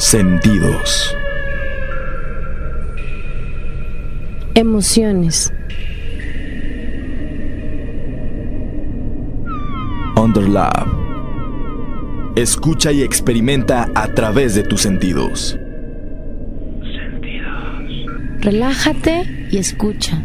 Sentidos. Emociones. Underlab. Escucha y experimenta a través de tus sentidos. Relájate y escucha.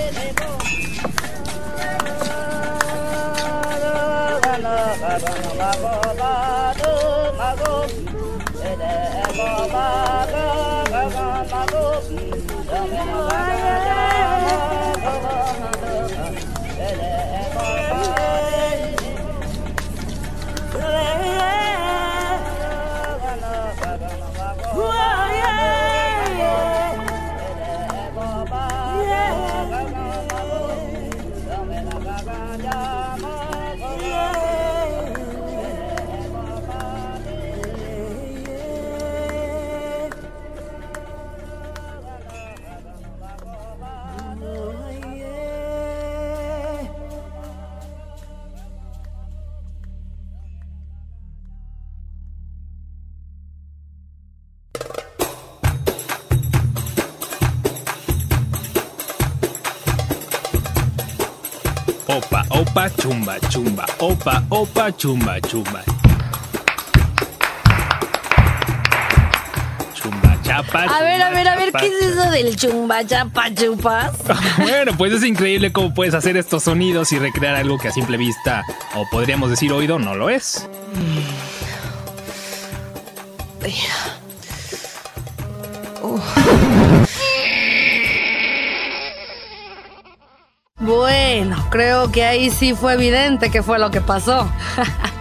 Opa, opa, chumba, chumba. Opa, opa, chumba, chumba. Chumba, chapa. A ver, a chumba, ver, a ver, chapa, ¿qué es eso del chumba chapa chupas? Bueno, pues es increíble cómo puedes hacer estos sonidos y recrear algo que a simple vista, o podríamos decir oído, no lo es. Bueno, creo que ahí sí fue evidente qué fue lo que pasó.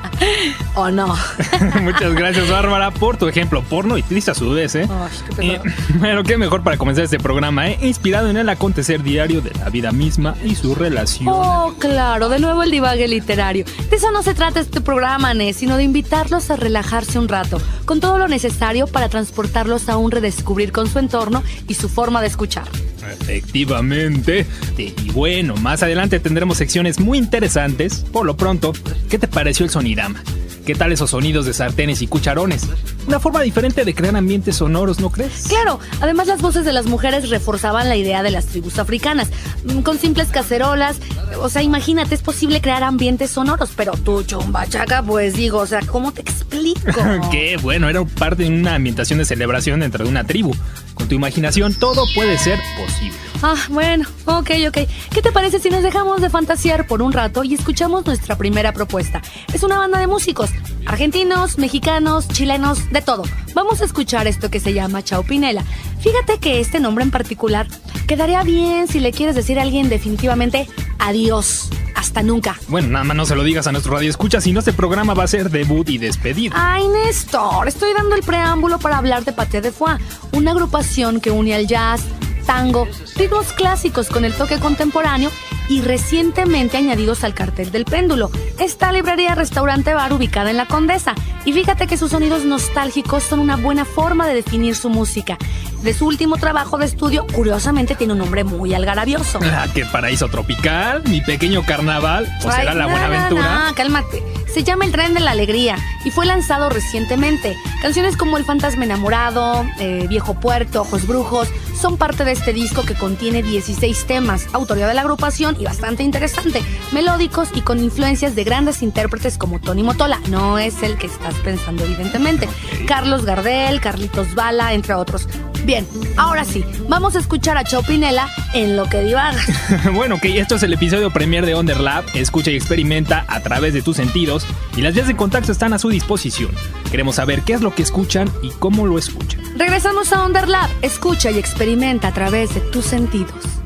¿O no? Muchas gracias, Bárbara, por tu ejemplo porno y triste a su vez, ¿eh? Ay, qué Eh, bueno, qué mejor para comenzar este programa, ¿eh? Inspirado en el acontecer diario de la vida misma y su relación. Oh, claro, de nuevo el divague literario. De eso no se trata este programa, Nes, sino de invitarlos a relajarse un rato, con todo lo necesario para transportarlos a un redescubrir con su entorno y su forma de escuchar. Efectivamente. Y bueno, más adelante tendremos secciones muy interesantes. Por lo pronto, ¿qué te pareció el sonidama? ¿Qué tal esos sonidos de sartenes y cucharones? Una forma diferente de crear ambientes sonoros, ¿no crees? Claro, además las voces de las mujeres reforzaban la idea de las tribus africanas, mm, con simples cacerolas. O sea, imagínate, es posible crear ambientes sonoros, pero tú, chumbachaca, pues digo, o sea, ¿cómo te explico? Qué bueno, era parte de una ambientación de celebración dentro de una tribu. Con tu imaginación todo puede ser posible. Ah, bueno, ok, ok. ¿Qué te parece si nos dejamos de fantasear por un rato y escuchamos nuestra primera propuesta? Es una banda de músicos, argentinos, mexicanos, chilenos, de todo. Vamos a escuchar esto que se llama Chao Pinela. Fíjate que este nombre en particular quedaría bien si le quieres decir a alguien definitivamente adiós, hasta nunca. Bueno, nada más no se lo digas a nuestro radio escucha, si no este programa va a ser debut y despedida. Ay, Néstor, estoy dando el preámbulo para hablar de Paté de Foix, una agrupación que une al jazz, tango, ritmos clásicos con el toque contemporáneo y recientemente añadidos al cartel del péndulo. Esta librería restaurante bar ubicada en la Condesa. Y fíjate que sus sonidos nostálgicos son una buena forma de definir su música. De su último trabajo de estudio, curiosamente tiene un nombre muy algarabioso. Ah, qué paraíso tropical, mi pequeño carnaval, o será la buena aventura. no, cálmate. Se llama El Tren de la Alegría y fue lanzado recientemente. Canciones como El Fantasma Enamorado, eh, Viejo Puerto, Ojos Brujos son parte de este disco que contiene 16 temas, autoría de la agrupación y bastante interesante, melódicos y con influencias de grandes intérpretes como Tony Motola. No es el que estás pensando, evidentemente. Carlos Gardel, Carlitos Bala, entre otros. Bien, ahora sí, vamos a escuchar a Chopinela en lo que divaga. bueno, que esto es el episodio premier de Underlab. Escucha y experimenta a través de tus sentidos y las vías de contacto están a su disposición. Queremos saber qué es lo que escuchan y cómo lo escuchan. Regresamos a Underlab. Escucha y experimenta a través de tus sentidos.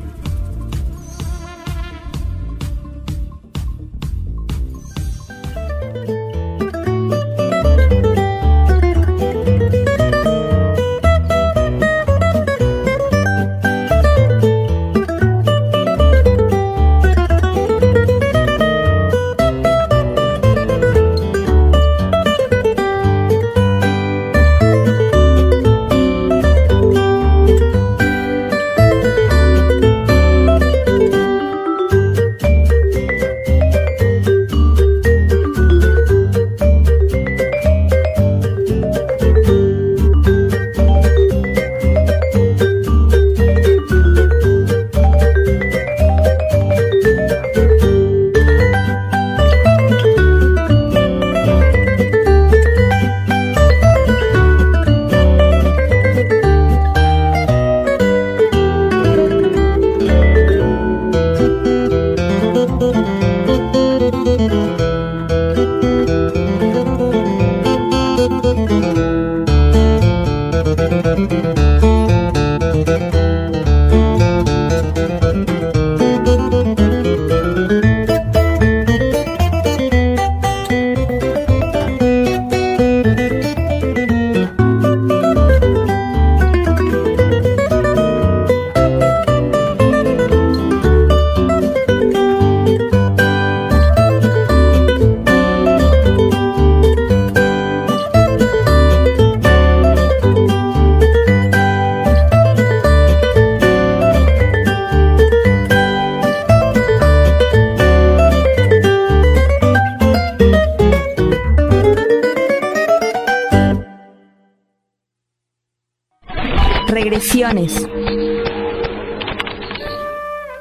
Regresiones.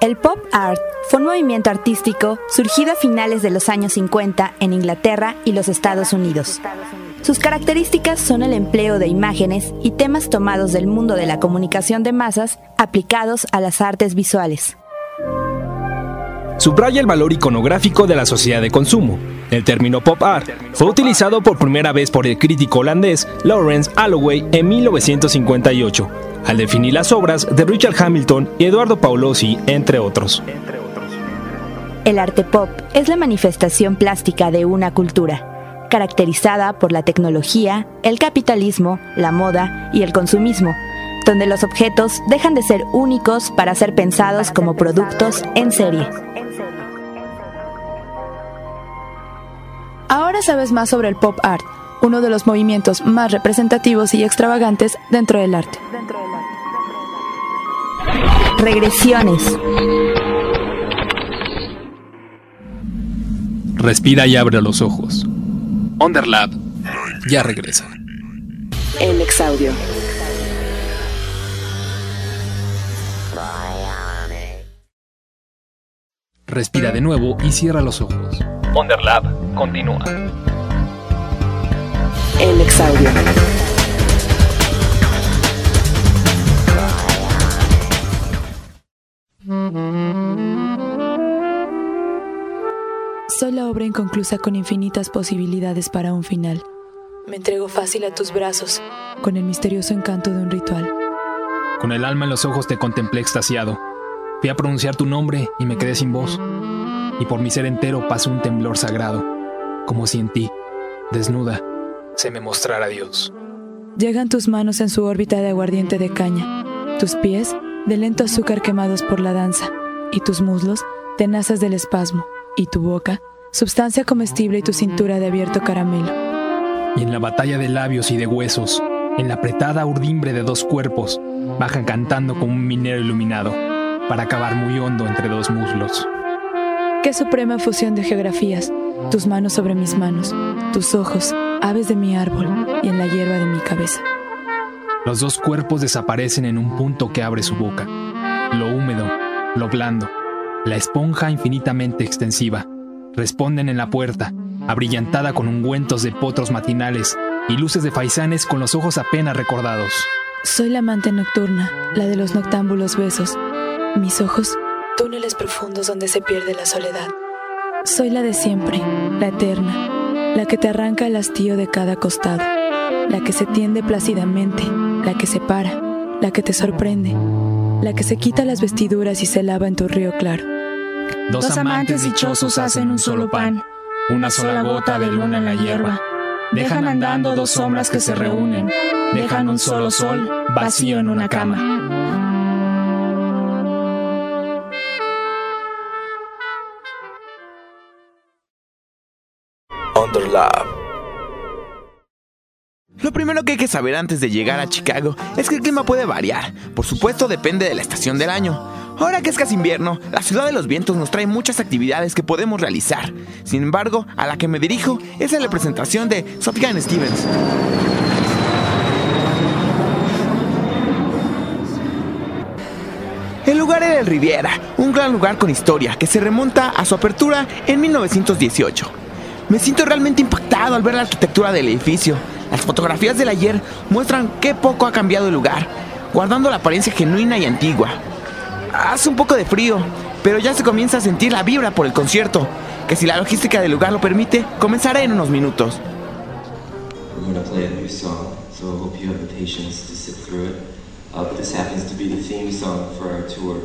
El pop art fue un movimiento artístico surgido a finales de los años 50 en Inglaterra y los Estados Unidos. Sus características son el empleo de imágenes y temas tomados del mundo de la comunicación de masas aplicados a las artes visuales. Subraya el valor iconográfico de la sociedad de consumo. El término pop art fue utilizado por primera vez por el crítico holandés Lawrence Alloway en 1958 al definir las obras de Richard Hamilton y Eduardo Paolosi, entre otros. El arte pop es la manifestación plástica de una cultura, caracterizada por la tecnología, el capitalismo, la moda y el consumismo, donde los objetos dejan de ser únicos para ser pensados como productos en serie. Ahora sabes más sobre el pop art, uno de los movimientos más representativos y extravagantes dentro del arte. Regresiones. Respira y abre los ojos. Underlab ya regresa. El exaudio. Respira de nuevo y cierra los ojos. Underlab continúa. El exaudio. Soy la obra inconclusa con infinitas posibilidades para un final. Me entrego fácil a tus brazos, con el misterioso encanto de un ritual. Con el alma en los ojos te contemplé extasiado. Fui a pronunciar tu nombre y me quedé sin voz. Y por mi ser entero pasó un temblor sagrado, como si en ti, desnuda, se me mostrara Dios. Llegan tus manos en su órbita de aguardiente de caña, tus pies de lento azúcar quemados por la danza, y tus muslos tenazas del espasmo, y tu boca, substancia comestible y tu cintura de abierto caramelo. Y en la batalla de labios y de huesos, en la apretada urdimbre de dos cuerpos, bajan cantando como un minero iluminado, para acabar muy hondo entre dos muslos. Qué suprema fusión de geografías, tus manos sobre mis manos, tus ojos, aves de mi árbol y en la hierba de mi cabeza. Los dos cuerpos desaparecen en un punto que abre su boca. Lo húmedo, lo blando, la esponja infinitamente extensiva, responden en la puerta, abrillantada con ungüentos de potros matinales y luces de faisanes con los ojos apenas recordados. Soy la amante nocturna, la de los noctámbulos besos. Mis ojos, túneles profundos donde se pierde la soledad. Soy la de siempre, la eterna, la que te arranca el hastío de cada costado, la que se tiende plácidamente, la que se para, la que te sorprende, la que se quita las vestiduras y se lava en tu río claro. Dos amantes dichosos hacen un solo pan, una sola gota de luna en la hierba. Dejan andando dos sombras que se reúnen, dejan un solo sol vacío en una cama. Lo primero que hay que saber antes de llegar a Chicago es que el clima puede variar. Por supuesto, depende de la estación del año. Ahora que es casi invierno, la ciudad de los vientos nos trae muchas actividades que podemos realizar. Sin embargo, a la que me dirijo es a la presentación de Sufjan Stevens. El lugar era el Riviera, un gran lugar con historia que se remonta a su apertura en 1918. Me siento realmente impactado al ver la arquitectura del edificio. Las fotografías del ayer muestran qué poco ha cambiado el lugar, guardando la apariencia genuina y antigua. Hace un poco de frío, pero ya se comienza a sentir la vibra por el concierto, que si la logística del lugar lo permite, comenzará en unos minutos. We're a. Uh, this happens to be the theme song for our tour.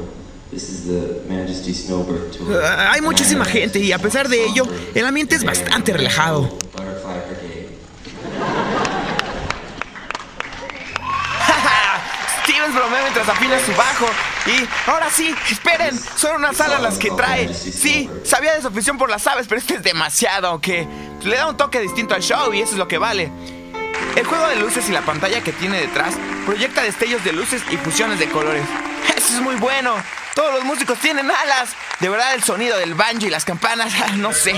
Hay muchísima gente y a pesar de ello, el ambiente es bastante relajado. Stevens bromea mientras afina su bajo. Y ahora sí, esperen, son unas alas las que trae. Sí, sabía de su afición por las aves, pero este es demasiado, aunque le da un toque distinto al show y eso es lo que vale. El juego de luces y la pantalla que tiene detrás proyecta destellos de luces y fusiones de colores. Eso es muy bueno. Todos los músicos tienen alas. De verdad el sonido del banjo y las campanas, ah, no sé.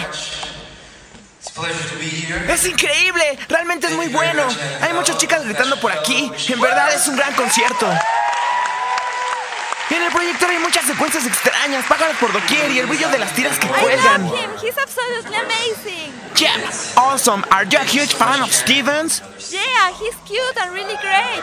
Es increíble, realmente es muy bueno. Hay muchas chicas gritando por aquí. En verdad es un gran concierto. En el proyector hay muchas secuencias extrañas, pájaros por doquier y el brillo de las tiras que cuelgan. him. He's absolutely amazing. Yeah, awesome. Are you a huge fan of Stevens? Yeah, he's cute and really great.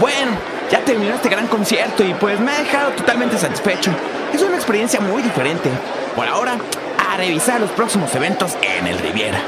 Bueno, ya terminó este gran concierto y pues me ha dejado totalmente satisfecho. Es una experiencia muy diferente. Por ahora, a revisar los próximos eventos en el Riviera.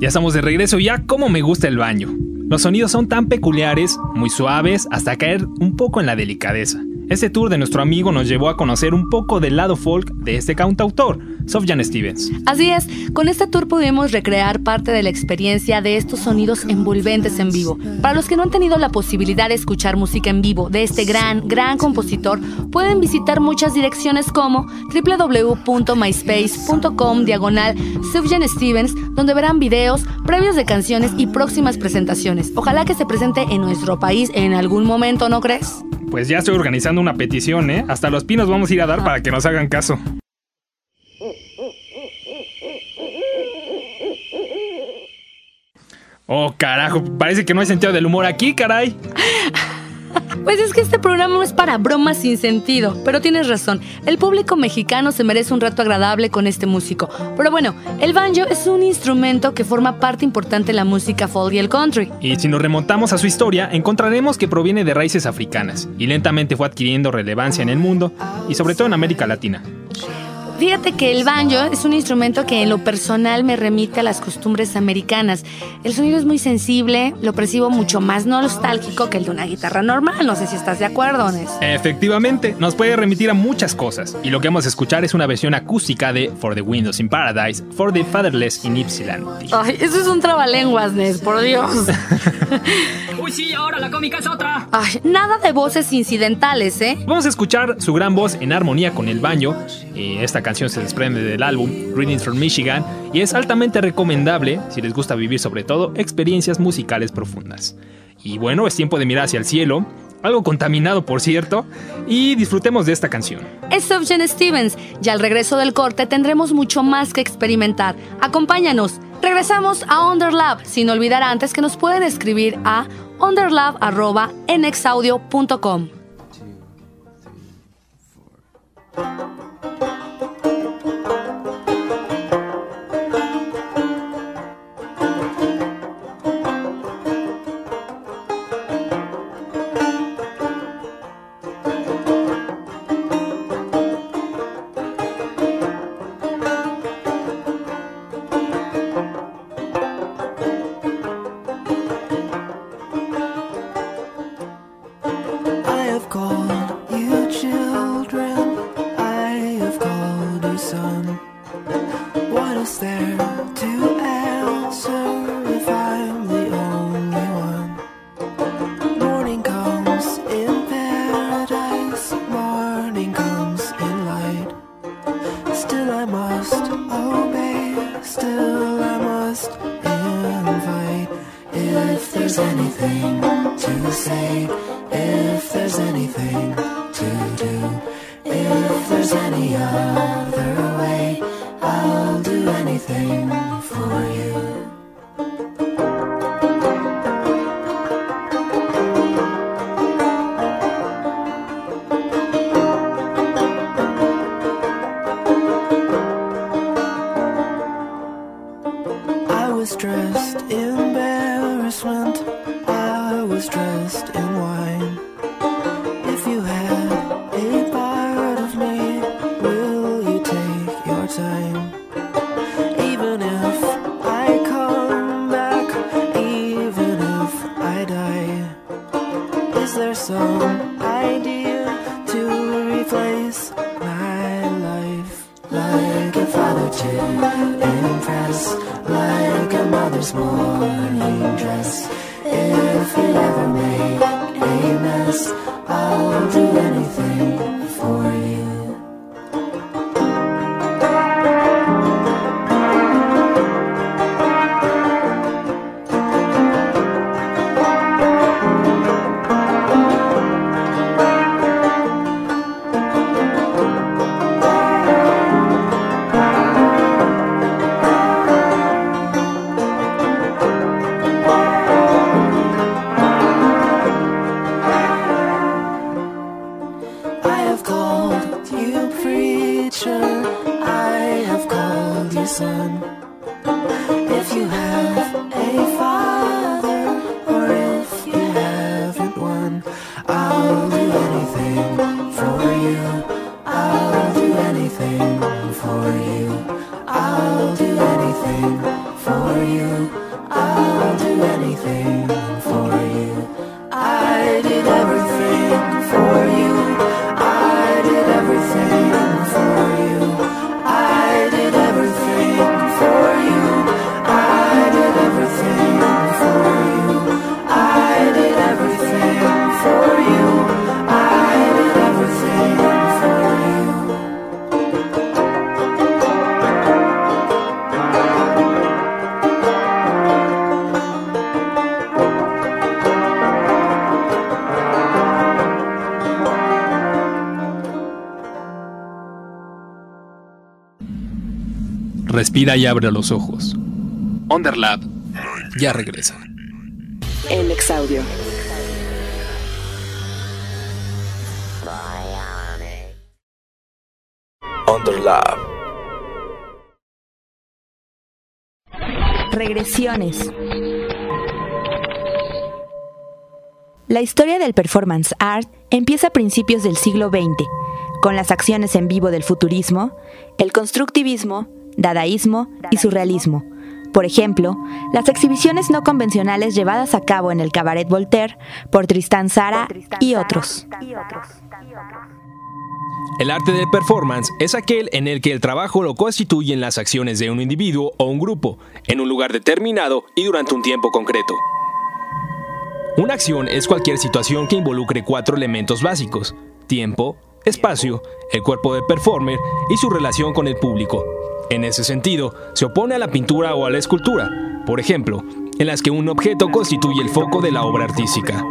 Ya estamos de regreso, ya como me gusta el baño. Los sonidos son tan peculiares, muy suaves, hasta caer un poco en la delicadeza. Este tour de nuestro amigo nos llevó a conocer un poco del lado folk de este cantautor, Sufjan Stevens. Así es, con este tour pudimos recrear parte de la experiencia de estos sonidos envolventes en vivo. Para los que no han tenido la posibilidad de escuchar música en vivo de este gran, gran compositor, pueden visitar muchas direcciones como www.myspace.com diagonal Sufjan Stevens, donde verán videos, previos de canciones y próximas presentaciones. Ojalá que se presente en nuestro país en algún momento, ¿no crees? Pues ya estoy organizando una petición, ¿eh? Hasta los pinos vamos a ir a dar para que nos hagan caso. Oh, carajo, parece que no hay sentido del humor aquí, caray. Pues es que este programa no es para bromas sin sentido, pero tienes razón, el público mexicano se merece un rato agradable con este músico. Pero bueno, el banjo es un instrumento que forma parte importante de la música folk y el country. Y si nos remontamos a su historia, encontraremos que proviene de raíces africanas y lentamente fue adquiriendo relevancia en el mundo y sobre todo en América Latina. Fíjate que el banjo es un instrumento que en lo personal me remite a las costumbres americanas. El sonido es muy sensible, lo percibo mucho más nostálgico que el de una guitarra normal. No sé si estás de acuerdo, Nes. Efectivamente, nos puede remitir a muchas cosas, y lo que vamos a escuchar es una versión acústica de For the Windows in Paradise, For the Fatherless in Ypsilanti. Ay, eso es un trabalenguas, Nes, por Dios. Uy, sí, ahora la cómica es otra. Ay, nada de voces incidentales, ¿eh? Vamos a escuchar su gran voz en armonía con el baño. Eh, esta canción se desprende del álbum Readings from Michigan y es altamente recomendable si les gusta vivir sobre todo experiencias musicales profundas. Y bueno, es tiempo de mirar hacia el cielo, algo contaminado por cierto, y disfrutemos de esta canción. Es Sufjan Stevens y al regreso del corte tendremos mucho más que experimentar. Acompáñanos Regresamos a Underlab, sin olvidar antes que nos pueden escribir a underlab.nexaudio.com. What is there to Respira y abre los ojos. Underlab ya regresa. El Exaudio. Underlab. Regresiones. La historia del performance art empieza a principios del siglo XX, con las acciones en vivo del futurismo, el constructivismo, dadaísmo y surrealismo. Por ejemplo, las exhibiciones no convencionales llevadas a cabo en el Cabaret Voltaire por Tristan Zara y otros. El arte del performance es aquel en el que el trabajo lo constituyen las acciones de un individuo o un grupo, en un lugar determinado y durante un tiempo concreto. Una acción es cualquier situación que involucre cuatro elementos básicos, tiempo, espacio, el cuerpo del performer y su relación con el público. En ese sentido, se opone a la pintura o a la escultura, por ejemplo, en las que un objeto constituye el foco de la obra artística.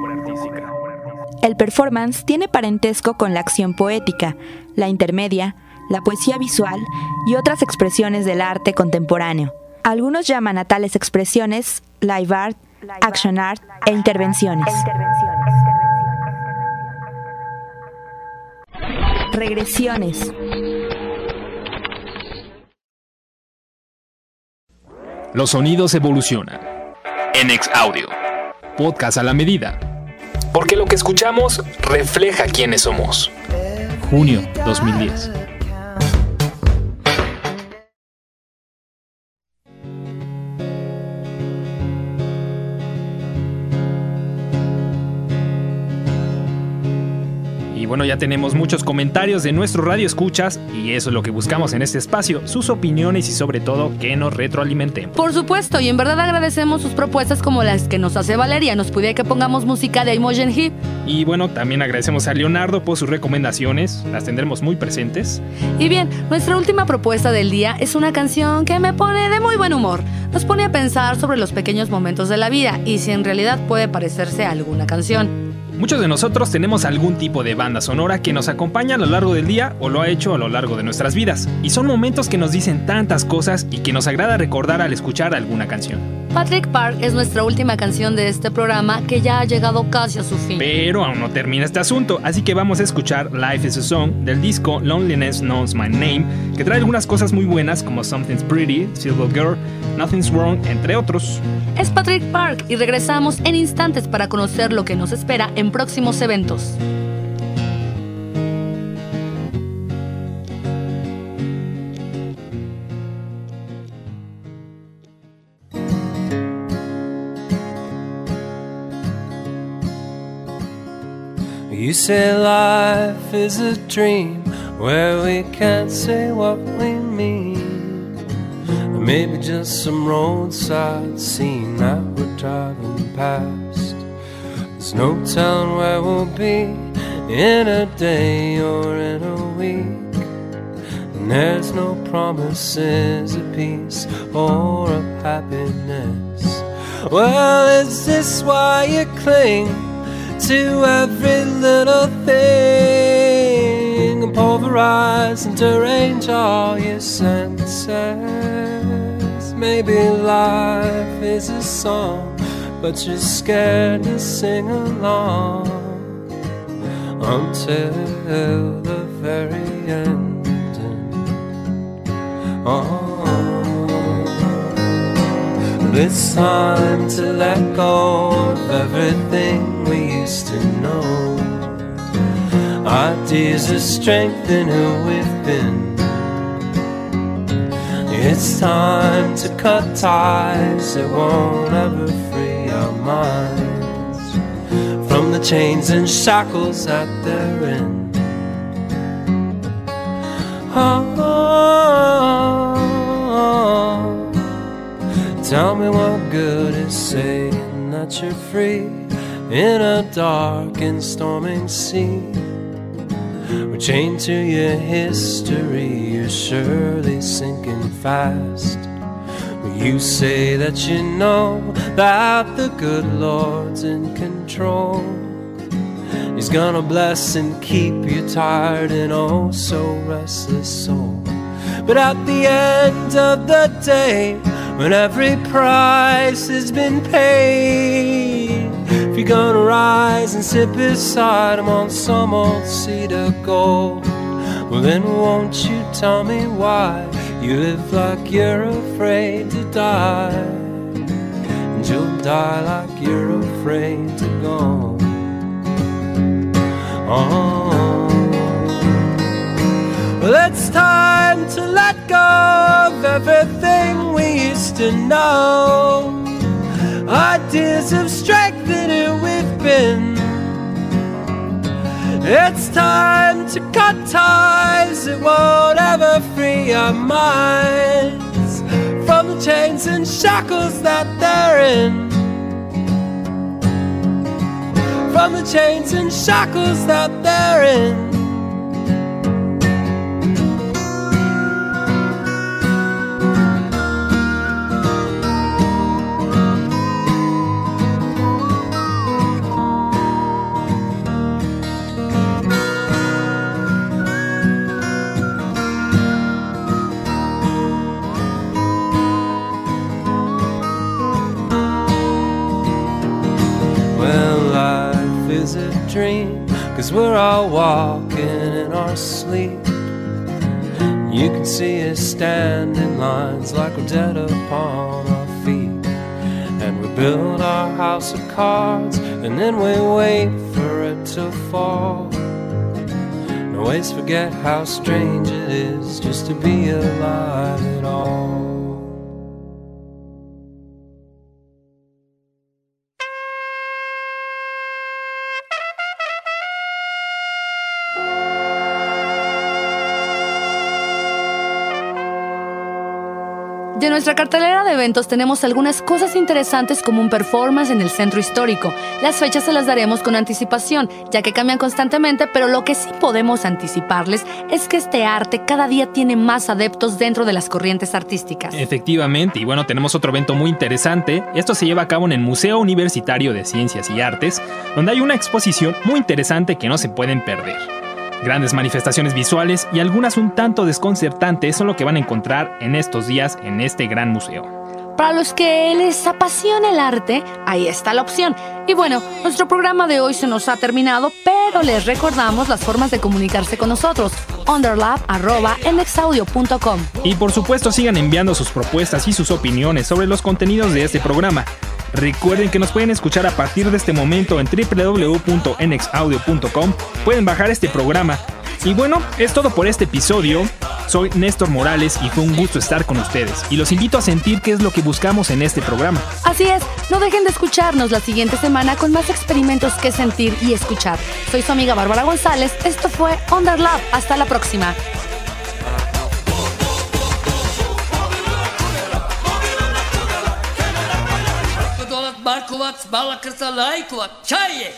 El performance tiene parentesco con la acción poética, la intermedia, la poesía visual y otras expresiones del arte contemporáneo. Algunos llaman a tales expresiones live art, action art e intervenciones. Regresiones. Los sonidos evolucionan. En Ex Audio. Podcast a la medida. Porque lo que escuchamos refleja quiénes somos. Junio 2010. Bueno, ya tenemos muchos comentarios de nuestro radio escuchas y eso es lo que buscamos en este espacio, sus opiniones y sobre todo que nos retroalimenten. Por supuesto, y en verdad agradecemos sus propuestas como las que nos hace Valeria. Nos pide que pongamos música de Imogen Heap. Y bueno, también agradecemos a Leonardo por sus recomendaciones, las tendremos muy presentes. Y bien, nuestra última propuesta del día es una canción que me pone de muy buen humor. Nos pone a pensar sobre los pequeños momentos de la vida y si en realidad puede parecerse a alguna canción. Muchos de nosotros tenemos algún tipo de banda sonora que nos acompaña a lo largo del día o lo ha hecho a lo largo de nuestras vidas. Y son momentos que nos dicen tantas cosas y que nos agrada recordar al escuchar alguna canción. Patrick Park es nuestra última canción de este programa que ya ha llegado casi a su fin. Pero aún no termina este asunto, así que vamos a escuchar Life is a Song del disco Loneliness Knows My Name, que trae algunas cosas muy buenas como Something's Pretty, Silver Girl, Nothing's Wrong, entre otros. Es Patrick Park y regresamos en instantes para conocer lo que nos espera en próximos eventos. You say life is a dream where we can't say what we mean. Or maybe just some roadside scene that we're driving past. There's no telling where we'll be in a day or in a week. And there's no promises of peace or of happiness. Well, is this why you cling to every little thing? Pulverize and derange all your senses. Maybe life is a song, but you're scared to sing along until the very end. Oh. It's time to let go of everything we used to know. Ideas of strength in who we've been. It's time to cut ties that won't ever free our minds from the chains and shackles that they're in. Oh, tell me what good is saying that you're free in a dark and storming sea. We're chained to your history, you're surely sinking fast. You say that you know that the good Lord's in control. He's gonna bless and keep you tired and oh so restless soul. But at the end of the day, when every price has been paid, if you're gonna rise and sit beside him on some old seat of gold, well then won't you tell me why you live like you're afraid to die, and you'll die like you're afraid to go. Oh, well it's time to let go of everything we used to know. Ideas of strength who we've been. It's time to cut ties that won't ever free our minds from the chains and shackles that they're in. From the chains and shackles that they're in. Cause we're all walking in our sleep. You can see us standing lines like we're dead upon our feet. And we build our house of cards, and then we wait for it to fall. And always forget how strange it is just to be alive at all. De nuestra cartelera de eventos tenemos algunas cosas interesantes como un performance en el centro histórico. Las fechas se las daremos con anticipación, ya que cambian constantemente, pero lo que sí podemos anticiparles es que este arte cada día tiene más adeptos dentro de las corrientes artísticas. Efectivamente, y bueno, tenemos otro evento muy interesante. Esto se lleva a cabo en el Museo Universitario de Ciencias y Artes, donde hay una exposición muy interesante que no se pueden perder. Grandes manifestaciones visuales y algunas un tanto desconcertantes son lo que van a encontrar en estos días en este gran museo. Para los que les apasiona el arte, ahí está la opción. Y bueno, nuestro programa de hoy se nos ha terminado, pero les recordamos las formas de comunicarse con nosotros. underlab.nexaudio.com Y por supuesto sigan enviando sus propuestas y sus opiniones sobre los contenidos de este programa. Recuerden que nos pueden escuchar a partir de este momento en www.nexaudio.com. Pueden bajar este programa. Y bueno, es todo por este episodio. Soy Néstor Morales y fue un gusto estar con ustedes. Y los invito a sentir qué es lo que buscamos en este programa. Así es, no dejen de escucharnos la siguiente semana con más experimentos que sentir y escuchar. Soy su amiga Bárbara González. Esto fue Underlab. Hasta la próxima. Lajkovac, Čaje,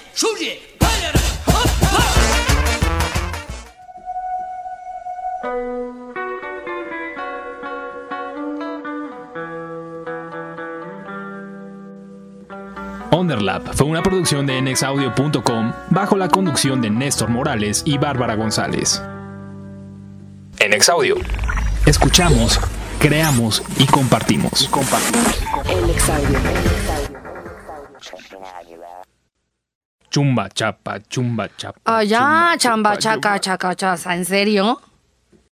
Underlap fue una producción de nexaudio.com bajo la conducción de Néstor Morales y Bárbara González. En Exaudio, escuchamos, creamos y compartimos. El Exaudio. Chumba chapa, chumba chapa. Ah, ya, chumba, chamba, chaca, chaca, chaza. ¿En serio?